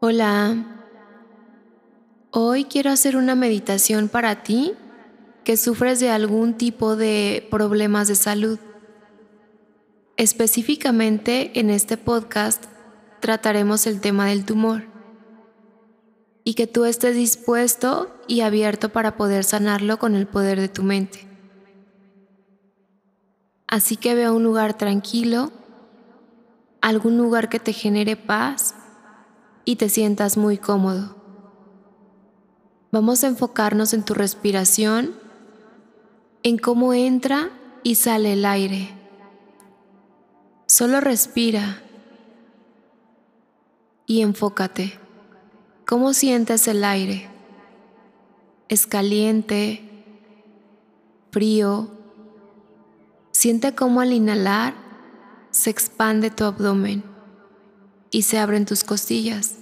Hola, hoy quiero hacer una meditación para ti que sufres de algún tipo de problemas de salud. Específicamente en este podcast trataremos el tema del tumor y que tú estés dispuesto y abierto para poder sanarlo con el poder de tu mente. Así que ve a un lugar tranquilo, algún lugar que te genere paz y te sientas muy cómodo. Vamos a enfocarnos en tu respiración, en cómo entra y sale el aire. Solo respira y enfócate. ¿Cómo sientes el aire? ¿Es caliente? ¿Frío? Siente cómo al inhalar se expande tu abdomen y se abren tus costillas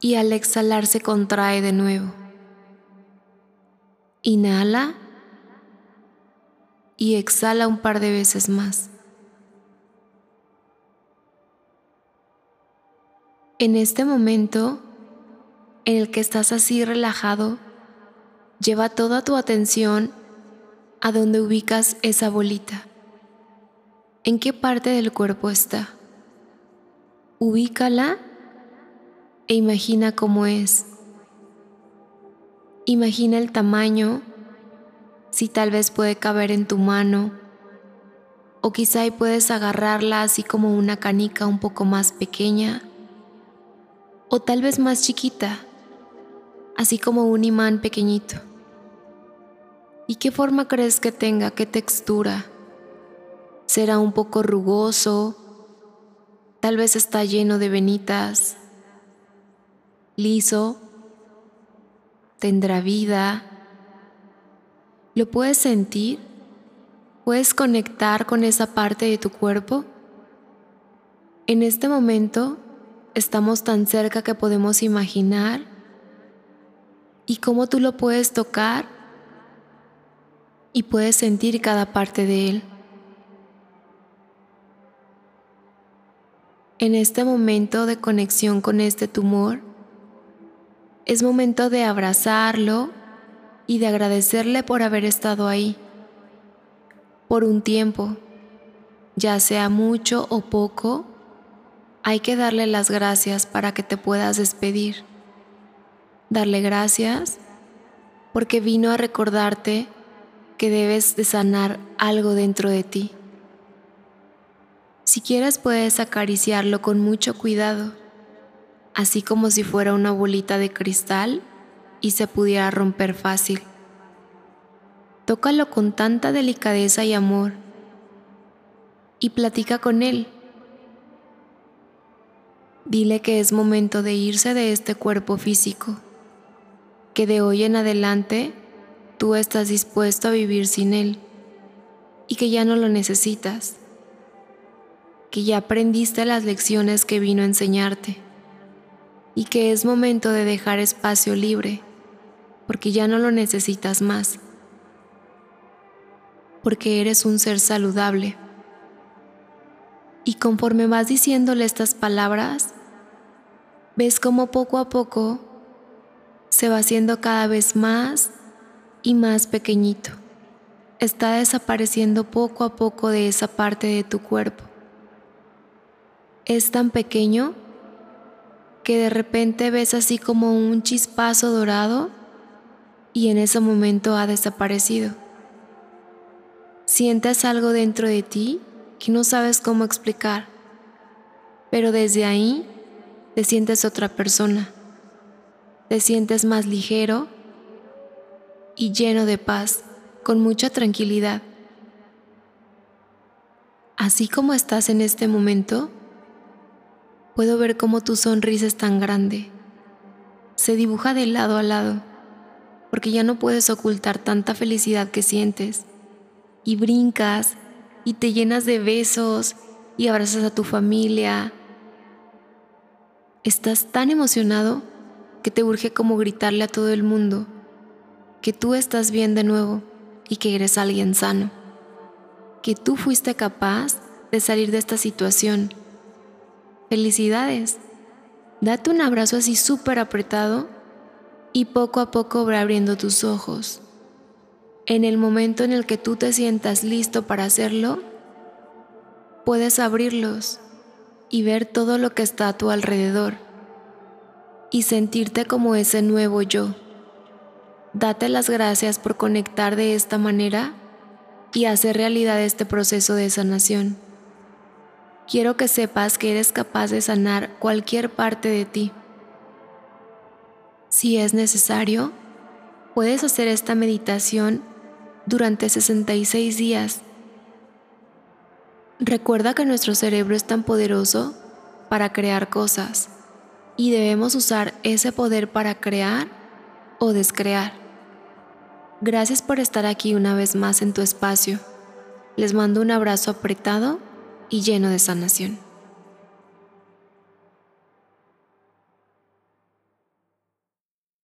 y al exhalar se contrae de nuevo. Inhala y exhala un par de veces más. En este momento en el que estás así relajado, lleva toda tu atención a donde ubicas esa bolita. ¿En qué parte del cuerpo está? Ubícala e imagina cómo es. Imagina el tamaño, si tal vez puede caber en tu mano, o quizá puedes agarrarla así como una canica un poco más pequeña, o tal vez más chiquita, así como un imán pequeñito. ¿Y qué forma crees que tenga? ¿Qué textura? ¿Será un poco rugoso? Tal vez está lleno de venitas liso, tendrá vida. ¿Lo puedes sentir? ¿Puedes conectar con esa parte de tu cuerpo? En este momento estamos tan cerca que podemos imaginar y cómo tú lo puedes tocar y puedes sentir cada parte de él. En este momento de conexión con este tumor, es momento de abrazarlo y de agradecerle por haber estado ahí, por un tiempo, ya sea mucho o poco, hay que darle las gracias para que te puedas despedir. Darle gracias porque vino a recordarte que debes de sanar algo dentro de ti. Si quieres puedes acariciarlo con mucho cuidado así como si fuera una bolita de cristal y se pudiera romper fácil. Tócalo con tanta delicadeza y amor y platica con él. Dile que es momento de irse de este cuerpo físico, que de hoy en adelante tú estás dispuesto a vivir sin él y que ya no lo necesitas, que ya aprendiste las lecciones que vino a enseñarte y que es momento de dejar espacio libre, porque ya no lo necesitas más, porque eres un ser saludable. Y conforme vas diciéndole estas palabras, ves cómo poco a poco se va haciendo cada vez más y más pequeñito. Está desapareciendo poco a poco de esa parte de tu cuerpo. Es tan pequeño que de repente ves así como un chispazo dorado y en ese momento ha desaparecido. Sientes algo dentro de ti que no sabes cómo explicar, pero desde ahí te sientes otra persona, te sientes más ligero y lleno de paz, con mucha tranquilidad. Así como estás en este momento, Puedo ver cómo tu sonrisa es tan grande. Se dibuja de lado a lado, porque ya no puedes ocultar tanta felicidad que sientes. Y brincas y te llenas de besos y abrazas a tu familia. Estás tan emocionado que te urge como gritarle a todo el mundo que tú estás bien de nuevo y que eres alguien sano, que tú fuiste capaz de salir de esta situación Felicidades. Date un abrazo así súper apretado y poco a poco va abriendo tus ojos. En el momento en el que tú te sientas listo para hacerlo, puedes abrirlos y ver todo lo que está a tu alrededor y sentirte como ese nuevo yo. Date las gracias por conectar de esta manera y hacer realidad este proceso de sanación. Quiero que sepas que eres capaz de sanar cualquier parte de ti. Si es necesario, puedes hacer esta meditación durante 66 días. Recuerda que nuestro cerebro es tan poderoso para crear cosas y debemos usar ese poder para crear o descrear. Gracias por estar aquí una vez más en tu espacio. Les mando un abrazo apretado y lleno de sanación.